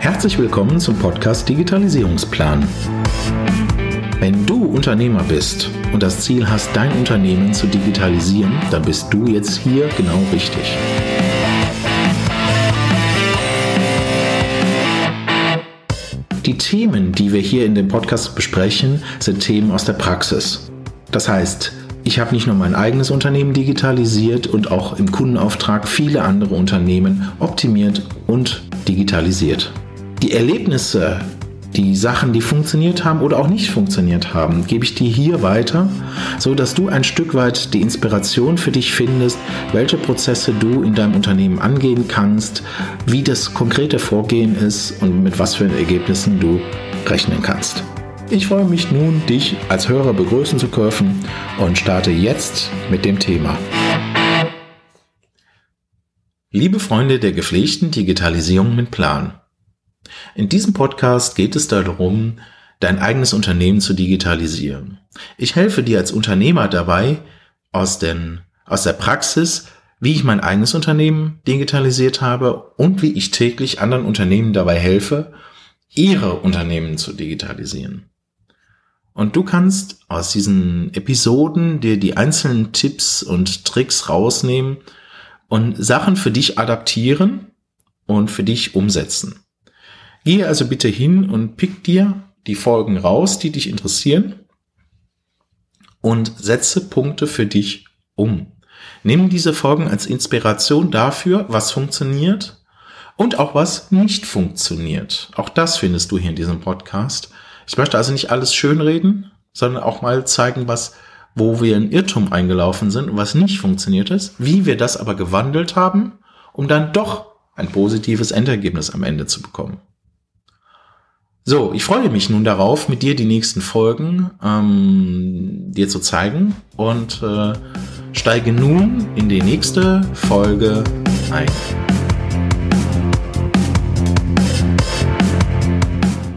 Herzlich willkommen zum Podcast Digitalisierungsplan. Wenn du Unternehmer bist und das Ziel hast, dein Unternehmen zu digitalisieren, dann bist du jetzt hier genau richtig. Die Themen, die wir hier in dem Podcast besprechen, sind Themen aus der Praxis. Das heißt, ich habe nicht nur mein eigenes Unternehmen digitalisiert und auch im Kundenauftrag viele andere Unternehmen optimiert und digitalisiert. Die Erlebnisse, die Sachen, die funktioniert haben oder auch nicht funktioniert haben, gebe ich dir hier weiter, so dass du ein Stück weit die Inspiration für dich findest, welche Prozesse du in deinem Unternehmen angehen kannst, wie das konkrete Vorgehen ist und mit was für Ergebnissen du rechnen kannst. Ich freue mich nun, dich als Hörer begrüßen zu dürfen und starte jetzt mit dem Thema. Liebe Freunde der gepflegten Digitalisierung mit Plan. In diesem Podcast geht es darum, dein eigenes Unternehmen zu digitalisieren. Ich helfe dir als Unternehmer dabei, aus, den, aus der Praxis, wie ich mein eigenes Unternehmen digitalisiert habe und wie ich täglich anderen Unternehmen dabei helfe, ihre Unternehmen zu digitalisieren. Und du kannst aus diesen Episoden dir die einzelnen Tipps und Tricks rausnehmen und Sachen für dich adaptieren und für dich umsetzen. Gehe also bitte hin und pick dir die Folgen raus, die dich interessieren und setze Punkte für dich um. Nimm diese Folgen als Inspiration dafür, was funktioniert und auch was nicht funktioniert. Auch das findest du hier in diesem Podcast. Ich möchte also nicht alles schönreden, sondern auch mal zeigen, was, wo wir in Irrtum eingelaufen sind und was nicht funktioniert ist, wie wir das aber gewandelt haben, um dann doch ein positives Endergebnis am Ende zu bekommen. So, ich freue mich nun darauf, mit dir die nächsten Folgen ähm, dir zu zeigen und äh, steige nun in die nächste Folge ein.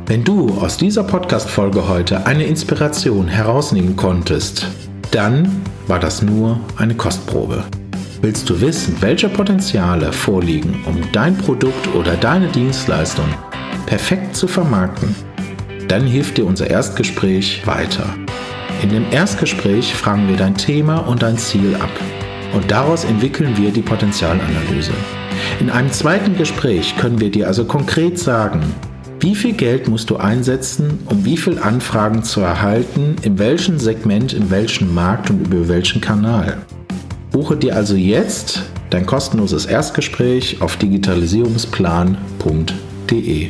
Wenn du aus dieser Podcast-Folge heute eine Inspiration herausnehmen konntest, dann war das nur eine Kostprobe. Willst du wissen, welche Potenziale vorliegen, um dein Produkt oder deine Dienstleistung perfekt zu vermarkten? Dann hilft dir unser Erstgespräch weiter. In dem Erstgespräch fragen wir dein Thema und dein Ziel ab und daraus entwickeln wir die Potenzialanalyse. In einem zweiten Gespräch können wir dir also konkret sagen, wie viel Geld musst du einsetzen, um wie viele Anfragen zu erhalten, in welchem Segment, in welchem Markt und über welchen Kanal? Buche dir also jetzt dein kostenloses Erstgespräch auf digitalisierungsplan.de.